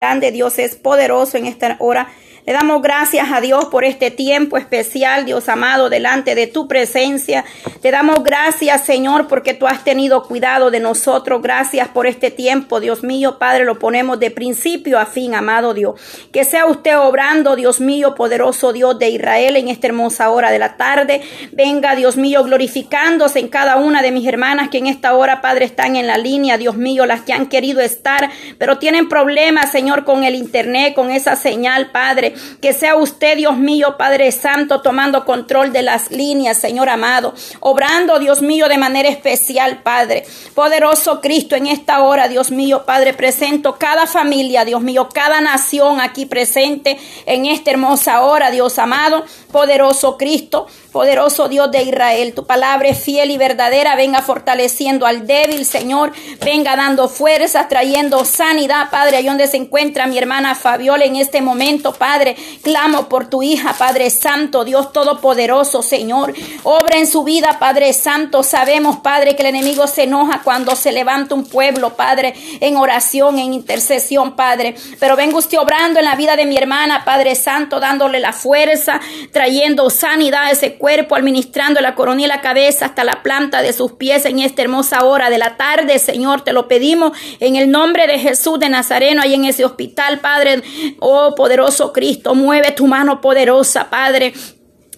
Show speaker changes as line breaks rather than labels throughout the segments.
grande, Dios es poderoso en esta hora. Le damos gracias a Dios por este tiempo especial, Dios amado, delante de tu presencia. Te damos gracias, Señor, porque tú has tenido cuidado de nosotros. Gracias por este tiempo, Dios mío, Padre, lo ponemos de principio a fin, amado Dios. Que sea usted obrando, Dios mío, poderoso Dios de Israel, en esta hermosa hora de la tarde. Venga, Dios mío, glorificándose en cada una de mis hermanas que en esta hora, Padre, están en la línea, Dios mío, las que han querido estar, pero tienen problemas, Señor, con el internet, con esa señal, Padre. Que sea usted, Dios mío, Padre Santo, tomando control de las líneas, Señor amado. Obrando, Dios mío, de manera especial, Padre. Poderoso Cristo, en esta hora, Dios mío, Padre, presento cada familia, Dios mío, cada nación aquí presente en esta hermosa hora, Dios amado. Poderoso Cristo, poderoso Dios de Israel. Tu palabra es fiel y verdadera. Venga fortaleciendo al débil, Señor. Venga dando fuerzas, trayendo sanidad, Padre, ahí donde se encuentra mi hermana Fabiola en este momento, Padre. Clamo por tu hija, Padre Santo, Dios Todopoderoso, Señor. Obra en su vida, Padre Santo. Sabemos, Padre, que el enemigo se enoja cuando se levanta un pueblo, Padre, en oración, en intercesión, Padre. Pero venga usted obrando en la vida de mi hermana, Padre Santo, dándole la fuerza, trayendo sanidad a ese cuerpo, administrando la coronilla y la cabeza hasta la planta de sus pies en esta hermosa hora de la tarde, Señor. Te lo pedimos en el nombre de Jesús de Nazareno, ahí en ese hospital, Padre, oh poderoso Cristo. Mueve tu mano poderosa, Padre.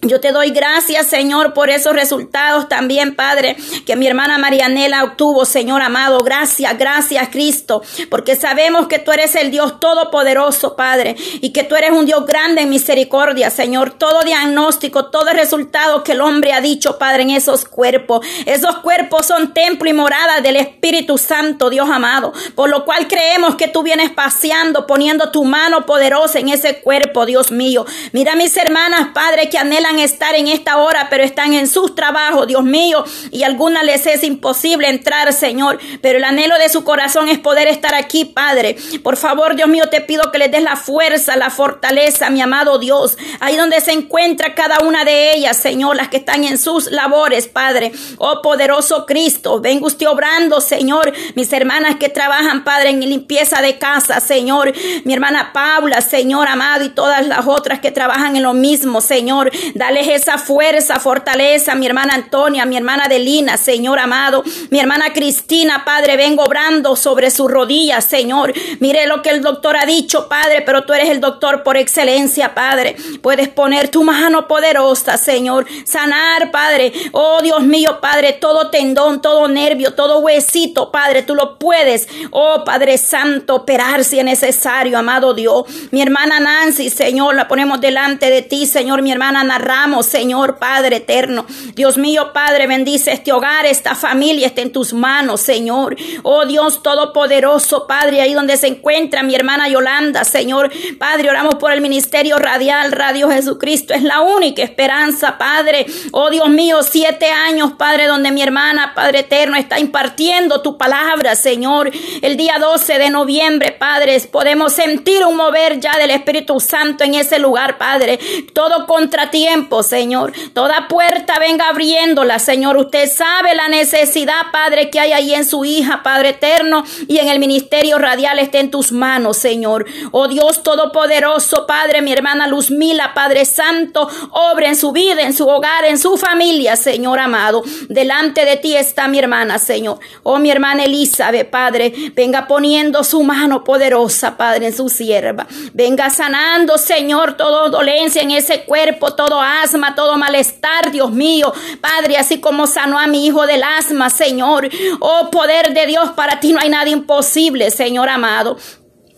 Yo te doy gracias, Señor, por esos resultados también, Padre, que mi hermana Marianela obtuvo, Señor amado. Gracias, gracias, Cristo, porque sabemos que tú eres el Dios todopoderoso, Padre, y que tú eres un Dios grande en misericordia, Señor. Todo diagnóstico, todo resultado que el hombre ha dicho, Padre, en esos cuerpos. Esos cuerpos son templo y morada del Espíritu Santo, Dios amado. Por lo cual creemos que tú vienes paseando, poniendo tu mano poderosa en ese cuerpo, Dios mío. Mira mis hermanas, Padre, que anhelan estar en esta hora, pero están en sus trabajos, Dios mío, y a algunas les es imposible entrar, Señor, pero el anhelo de su corazón es poder estar aquí, Padre. Por favor, Dios mío, te pido que les des la fuerza, la fortaleza, mi amado Dios, ahí donde se encuentra cada una de ellas, Señor, las que están en sus labores, Padre. Oh poderoso Cristo, venga usted obrando, Señor, mis hermanas que trabajan, Padre, en limpieza de casa, Señor, mi hermana Paula, Señor amado, y todas las otras que trabajan en lo mismo, Señor. Dale esa fuerza, fortaleza, mi hermana Antonia, mi hermana Delina, Señor amado, mi hermana Cristina, Padre, vengo obrando sobre sus rodillas, Señor. Mire lo que el doctor ha dicho, Padre, pero tú eres el doctor por excelencia, Padre. Puedes poner tu mano poderosa, Señor, sanar, Padre. Oh Dios mío, Padre, todo tendón, todo nervio, todo huesito, Padre, tú lo puedes. Oh Padre Santo, operar si es necesario, amado Dios. Mi hermana Nancy, Señor, la ponemos delante de ti, Señor, mi hermana Narra Señor Padre eterno. Dios mío, Padre, bendice este hogar, esta familia está en tus manos, Señor. Oh Dios Todopoderoso, Padre, ahí donde se encuentra mi hermana Yolanda, Señor. Padre, oramos por el ministerio radial, Radio Jesucristo. Es la única esperanza, Padre. Oh Dios mío, siete años, Padre, donde mi hermana, Padre eterno, está impartiendo tu palabra, Señor. El día 12 de noviembre, Padre, podemos sentir un mover ya del Espíritu Santo en ese lugar, Padre. Todo contratiempo Señor. Toda puerta venga abriéndola, Señor. Usted sabe la necesidad, Padre, que hay ahí en su hija, Padre eterno, y en el ministerio radial esté en tus manos, Señor. Oh Dios Todopoderoso, Padre, mi hermana Luzmila, Padre Santo, obre en su vida, en su hogar, en su familia, Señor amado. Delante de ti está mi hermana, Señor. Oh, mi hermana Elizabeth, Padre, venga poniendo su mano poderosa, Padre, en su sierva. Venga sanando, Señor, toda dolencia en ese cuerpo, todo asma, todo malestar, Dios mío. Padre, así como sanó a mi hijo del asma, Señor. Oh, poder de Dios, para ti no hay nada imposible, Señor amado.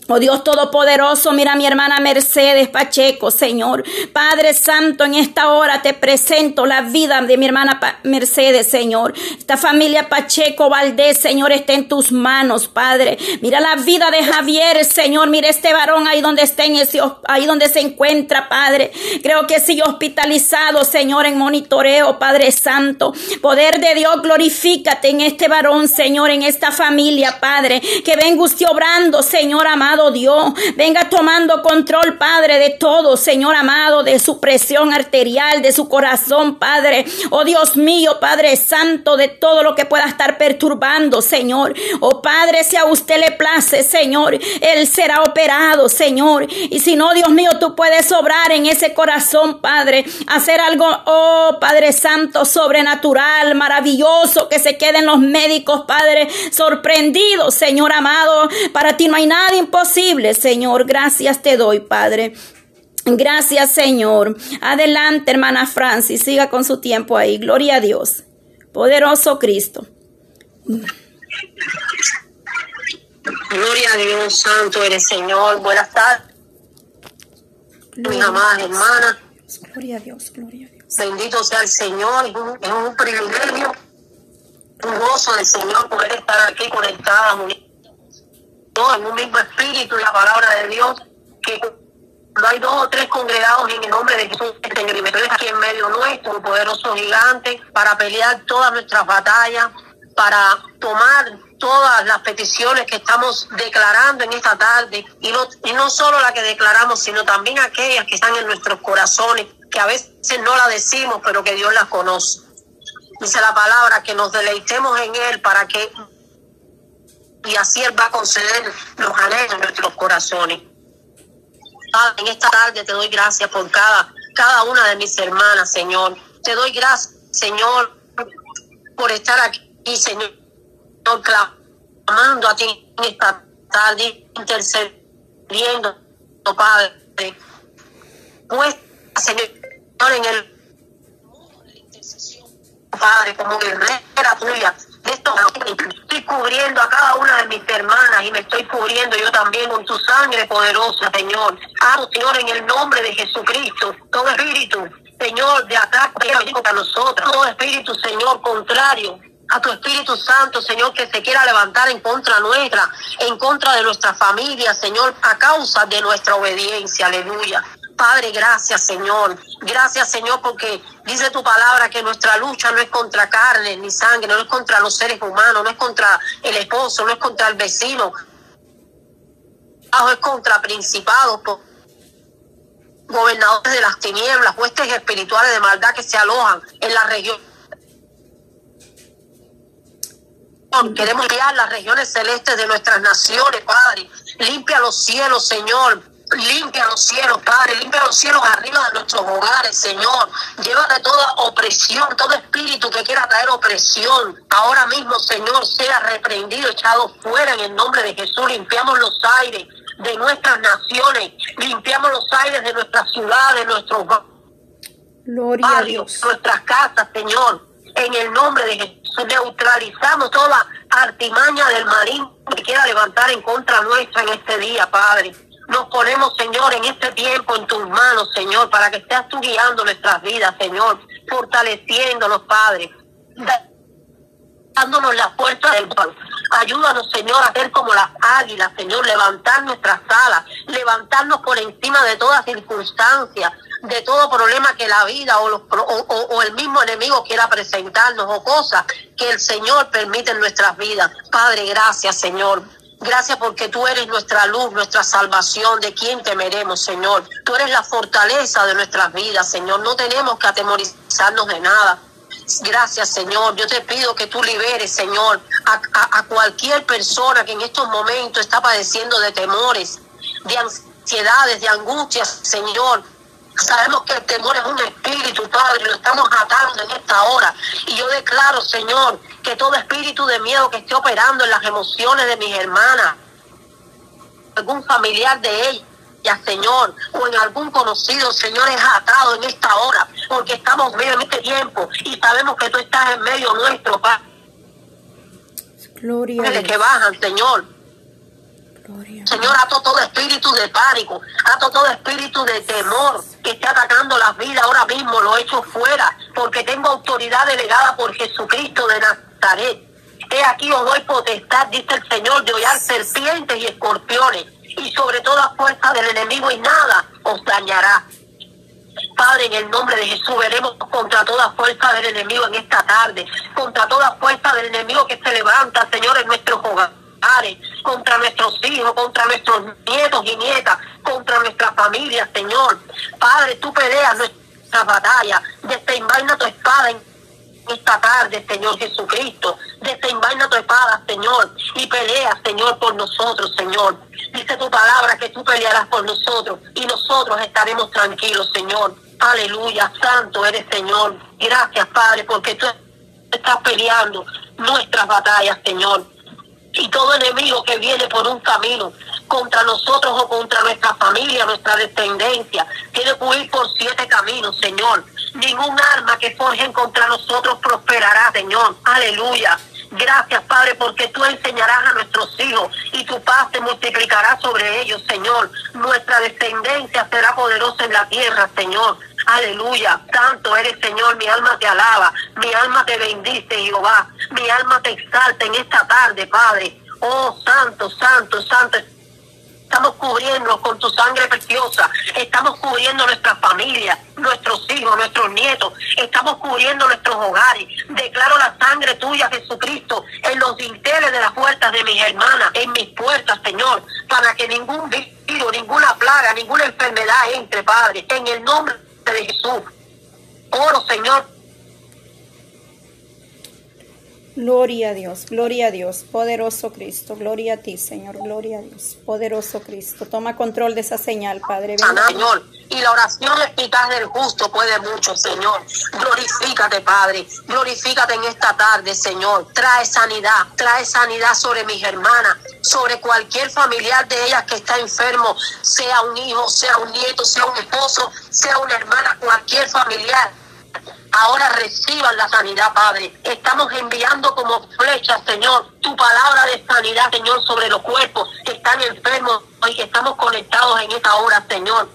Oh Dios Todopoderoso, mira a mi hermana Mercedes Pacheco, Señor. Padre Santo, en esta hora te presento la vida de mi hermana Mercedes, Señor. Esta familia Pacheco Valdés, Señor, está en tus manos, Padre. Mira la vida de Javier, Señor. Mira este varón ahí donde está, ahí donde se encuentra, Padre. Creo que sigue hospitalizado, Señor, en monitoreo, Padre Santo. Poder de Dios, glorifícate en este varón, Señor, en esta familia, Padre. Que venga usted obrando, Señor amado Dios. Venga tomando control, Padre, de todo, Señor amado, de su presión arterial, de su corazón, Padre. Oh Dios mío, Padre Santo, de todo lo que pueda estar perturbando, Señor. Oh Padre, si a usted le place, Señor, Él será operado, Señor. Y si no, Dios mío, tú puedes obrar en ese corazón, Padre. Hacer algo, oh Padre Santo, sobrenatural, maravilloso, que se queden los médicos, Padre, sorprendidos, Señor amado. Para ti no hay nada imposible, Señor. Gracias te doy, Padre. Gracias, Señor. Adelante, hermana Francis. Siga con su tiempo ahí. Gloria a Dios. Poderoso Cristo.
Gloria a Dios, santo eres Señor. Buenas tardes. Mis amadas hermanas.
Gloria a Dios, gloria a Dios.
Bendito sea el Señor. Es un, es un privilegio, un gozo del Señor poder estar aquí conectadas, unidas en un mismo espíritu la palabra de Dios. Que no hay dos o tres congregados en el nombre de Jesús, Señor. Y aquí en medio nuestro, un poderoso gigante, para pelear todas nuestras batallas, para tomar todas las peticiones que estamos declarando en esta tarde y no, y no solo la que declaramos, sino también aquellas que están en nuestros corazones, que a veces no la decimos, pero que Dios las conoce. Dice la palabra que nos deleitemos en Él para que, y así Él va a conceder los anhelos de nuestros corazones. Padre, en esta tarde te doy gracias por cada, cada una de mis hermanas, Señor. Te doy gracias, Señor, por estar aquí, Señor clamando a ti en esta tarde, intercediendo, Padre. Pues, Señor, en el Padre, como guerrera tuya, de esto estoy cubriendo a cada una mis hermanas y me estoy cubriendo yo también con tu sangre poderosa, Señor. Amo, Señor, en el nombre de Jesucristo, todo espíritu, Señor, de ataque para nosotros, todo espíritu, Señor, contrario a tu Espíritu Santo, Señor, que se quiera levantar en contra nuestra, en contra de nuestra familia, Señor, a causa de nuestra obediencia. Aleluya. Padre, gracias, Señor. Gracias, Señor, porque dice tu palabra que nuestra lucha no es contra carne ni sangre, no es contra los seres humanos, no es contra el esposo, no es contra el vecino, es contra principados, gobernadores de las tinieblas, huestes espirituales de maldad que se alojan en la región Queremos guiar las regiones celestes de nuestras naciones, Padre. Limpia los cielos, Señor. Limpia los cielos, Padre, limpia los cielos arriba de nuestros hogares, Señor. Llévate toda opresión, todo espíritu que quiera traer opresión. Ahora mismo, Señor, sea reprendido, echado fuera en el nombre de Jesús. Limpiamos los aires de nuestras naciones, limpiamos los aires de nuestras ciudades, nuestros
Gloria
barrios, nuestras casas, Señor. En el nombre de Jesús neutralizamos toda artimaña del marín que quiera levantar en contra nuestra en este día, Padre. Nos ponemos, Señor, en este tiempo en tus manos, Señor, para que estés tú guiando nuestras vidas, Señor, fortaleciéndonos, Padre, dándonos la fuerza del pan. Ayúdanos, Señor, a ser como las águilas, Señor, levantar nuestras alas, levantarnos por encima de toda circunstancia, de todo problema que la vida o, los, o, el mismo enemigo quiera presentarnos o cosas que el Señor permite en nuestras vidas. Padre, gracias, Señor. Gracias porque tú eres nuestra luz, nuestra salvación, de quien temeremos, Señor. Tú eres la fortaleza de nuestras vidas, Señor. No tenemos que atemorizarnos de nada. Gracias, Señor. Yo te pido que tú liberes, Señor, a, a cualquier persona que en estos momentos está padeciendo de temores, de ansiedades, de angustias, Señor. Sabemos que el temor es un espíritu, Padre, lo estamos atando en esta hora. Y yo declaro, Señor, que todo espíritu de miedo que esté operando en las emociones de mis hermanas, algún familiar de ellas, Señor, o en algún conocido, Señor, es atado en esta hora, porque estamos medio en este tiempo y sabemos que tú estás en medio nuestro, Padre.
Gloria.
Que bajan, Señor. Señor, ato todo espíritu de pánico, ato todo espíritu de temor que esté atacando las vidas ahora mismo, lo echo fuera, porque tengo autoridad delegada por Jesucristo de Nazaret. He aquí os doy potestad, dice el Señor, de hollar serpientes y escorpiones, y sobre toda fuerza del enemigo, y nada os dañará. Padre, en el nombre de Jesús, veremos contra toda fuerza del enemigo en esta tarde, contra toda fuerza del enemigo que se levanta, Señor, en nuestros hogares contra nuestros hijos, contra nuestros nietos y nietas, contra nuestra familia, Señor. Padre, tú peleas nuestras batallas, desenvaina tu espada en esta tarde, Señor Jesucristo. Desenvaina tu espada, Señor, y pelea, Señor, por nosotros, Señor. Dice tu palabra que tú pelearás por nosotros y nosotros estaremos tranquilos, Señor. Aleluya, santo eres, Señor. Gracias, Padre, porque tú estás peleando nuestras batallas, Señor. Y todo enemigo que viene por un camino contra nosotros o contra nuestra familia, nuestra descendencia, tiene que huir por siete caminos, Señor. Ningún arma que forjen contra nosotros prosperará, Señor. Aleluya. Gracias, Padre, porque tú enseñarás a nuestros hijos y tu paz se multiplicará sobre ellos, Señor. Nuestra descendencia será poderosa en la tierra, Señor. Aleluya. Tanto eres, Señor. Mi alma te alaba. Mi alma te bendice, Jehová. Mi alma te exalta en esta tarde, Padre. Oh, santo, santo, santo estamos cubriendo con tu sangre preciosa, estamos cubriendo nuestra familia, nuestros hijos, nuestros nietos, estamos cubriendo nuestros hogares. Declaro la sangre tuya, Jesucristo, en los dinteles de las puertas de mis hermanas, en mis puertas, Señor, para que ningún virus, ninguna plaga, ninguna enfermedad entre, Padre, en el nombre de Jesús. Oro, Señor,
Gloria a Dios, gloria a Dios, poderoso Cristo, gloria a ti, Señor, gloria a Dios, poderoso Cristo. Toma control de esa señal, Padre.
Señor, y la oración eficaz del justo puede mucho, Señor. Glorifícate, Padre, glorifícate en esta tarde, Señor. Trae sanidad, trae sanidad sobre mis hermanas, sobre cualquier familiar de ellas que está enfermo, sea un hijo, sea un nieto, sea un esposo, sea una hermana, cualquier familiar ahora reciban la sanidad, Padre. Estamos enviando como flechas, Señor, tu palabra de sanidad, Señor, sobre los cuerpos que están enfermos y que estamos conectados en esta hora, Señor.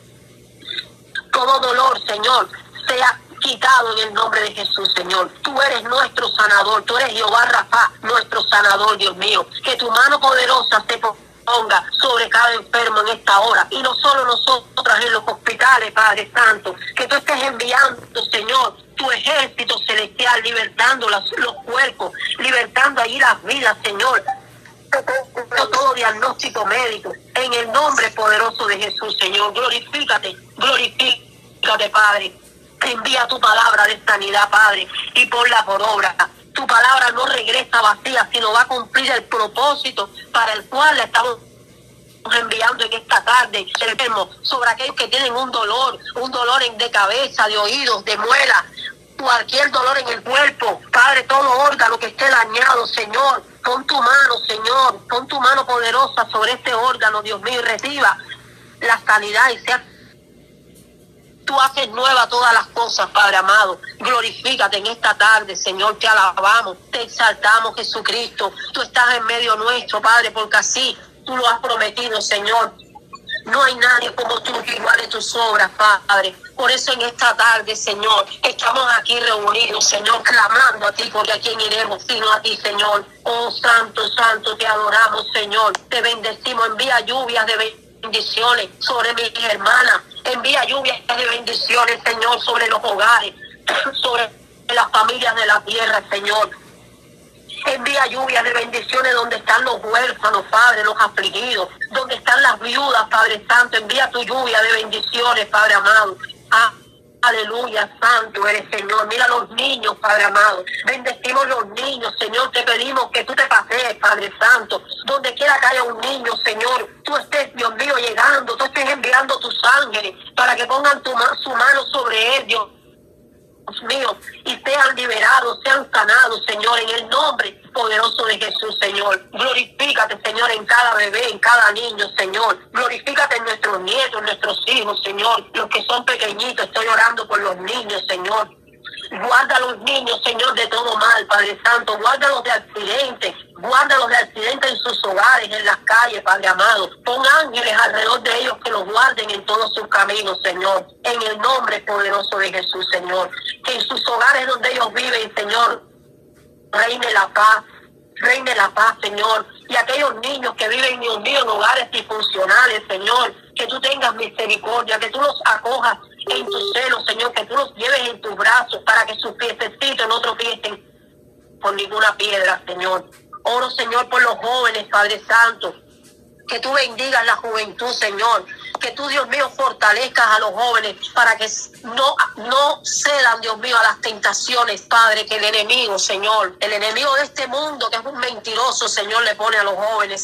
Todo dolor, Señor, sea quitado en el nombre de Jesús, Señor. Tú eres nuestro sanador, tú eres Jehová Rafa, nuestro sanador, Dios mío. Que tu mano poderosa se ponga sobre cada enfermo en esta hora. Y no solo nosotras en los hospitales, Padre Santo, que tú estés enviando, Señor, tu ejército celestial, libertando los, los cuerpos, libertando ahí las vidas, Señor. Todo diagnóstico médico, en el nombre poderoso de Jesús, Señor. Glorifícate, glorifícate, Padre. Envía tu palabra de sanidad, Padre, y ponla por obra. Tu palabra no regresa vacía, sino va a cumplir el propósito para el cual la estamos enviando en esta tarde, enfermo, sobre aquellos que tienen un dolor, un dolor de cabeza, de oídos, de muela, cualquier dolor en el cuerpo, Padre, todo órgano que esté dañado, Señor, con tu mano, Señor, con tu mano poderosa sobre este órgano, Dios mío, y reciba la sanidad y sea tú haces nueva todas las cosas, Padre amado. Glorifícate en esta tarde, Señor, te alabamos, te exaltamos, Jesucristo. Tú estás en medio nuestro, Padre, porque así tú lo has prometido, Señor. No hay nadie como tú que iguale tus obras, Padre. Por eso en esta tarde, Señor, estamos aquí reunidos, Señor, clamando a ti, porque a quién iremos sino a ti, Señor. Oh, Santo, Santo, te adoramos, Señor. Te bendecimos. Envía lluvias de bendiciones sobre mis hermanas. Envía lluvias de bendiciones, Señor, sobre los hogares, sobre las familias de la tierra, Señor. Envía lluvia de bendiciones donde están los huérfanos, Padre, los afligidos, donde están las viudas, Padre Santo. Envía tu lluvia de bendiciones, Padre amado. Ah, aleluya, Santo eres Señor. Mira los niños, Padre amado. Bendecimos los niños, Señor. Te pedimos que tú te pasees, Padre Santo. Donde quiera que haya un niño, Señor, tú estés, Dios mío, llegando. Tú estés enviando tus ángeles para que pongan tu, su mano sobre él, Dios mío, y sean liberados, sean sanados, Señor, en el nombre poderoso de Jesús, Señor. Glorifícate, Señor, en cada bebé, en cada niño, Señor. Glorifícate en nuestros nietos, nuestros hijos, Señor. Los que son pequeñitos, estoy orando por los niños, Señor. Guarda a los niños, Señor, de todo mal, Padre Santo. Guárdalos de accidentes. Guárdalos de accidentes en sus hogares, en las calles, Padre amado. Pon ángeles alrededor de ellos que los guarden en todos sus caminos, Señor. En el nombre poderoso de Jesús, Señor. Que en sus hogares donde ellos viven, Señor, reine la paz. Reine la paz, Señor. Y aquellos niños que viven, Dios mío, en hogares disfuncionales, Señor, que tú tengas misericordia, que tú los acojas en tu seno, Señor, que tú los lleves en tus brazos para que sus piececitos no tropiecen con ninguna piedra, Señor. Oro, Señor, por los jóvenes, Padre Santo. Que tú bendigas la juventud, Señor. Que tú, Dios mío, fortalezcas a los jóvenes para que no, no cedan, Dios mío, a las tentaciones, Padre, que el enemigo, Señor, el enemigo de este mundo, que es un mentiroso, Señor, le pone a los jóvenes,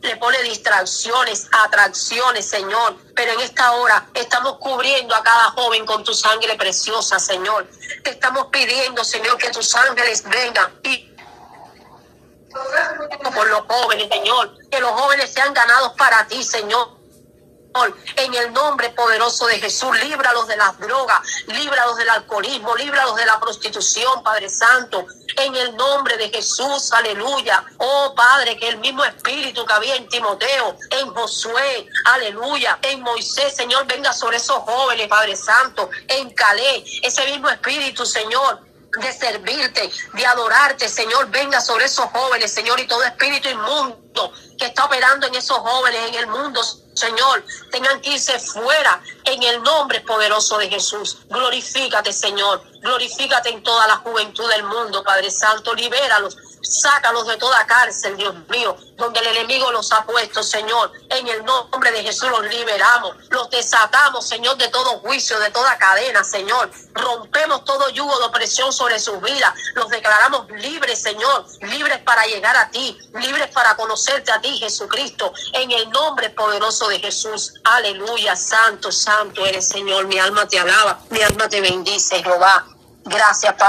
Le pone distracciones, atracciones, Señor. Pero en esta hora estamos cubriendo a cada joven con tu sangre preciosa, Señor. Te estamos pidiendo, Señor, que tus ángeles vengan y por los jóvenes, Señor. Que los jóvenes sean ganados para ti, Señor. En el nombre poderoso de Jesús, líbralos de las drogas, líbralos del alcoholismo, líbralos de la prostitución, Padre Santo. En el nombre de Jesús, aleluya. Oh Padre, que el mismo espíritu que había en Timoteo, en Josué, aleluya, en Moisés, Señor, venga sobre esos jóvenes, Padre Santo, en Calé, ese mismo espíritu, Señor, de servirte, de adorarte, Señor, venga sobre esos jóvenes, Señor, y todo espíritu inmundo que está operando en esos jóvenes en el mundo, Señor, tengan que irse fuera en el nombre poderoso de Jesús. Glorifícate, Señor. Glorifícate en toda la juventud del mundo, Padre Santo. Libéralos Sácalos de toda cárcel, Dios mío, donde el enemigo los ha puesto, Señor. En el nombre de Jesús los liberamos, los desatamos, Señor, de todo juicio, de toda cadena, Señor. Rompemos todo yugo de opresión sobre sus vidas. Los declaramos libres, Señor, libres para llegar a ti, libres para conocerte a ti, Jesucristo. En el nombre poderoso de Jesús. Aleluya, santo, santo eres, Señor. Mi alma te alaba, mi alma te bendice, Jehová. Gracias, Padre.